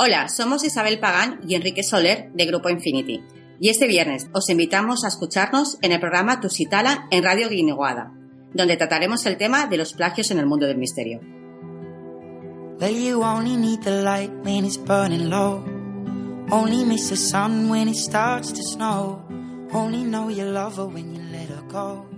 Hola, somos Isabel Pagán y Enrique Soler de Grupo Infinity. Y este viernes os invitamos a escucharnos en el programa Tusitala en Radio Guineguada, donde trataremos el tema de los plagios en el mundo del misterio. Well, you only need the light when it's low. Only miss the sun when it starts to snow. Only know love when you let her go.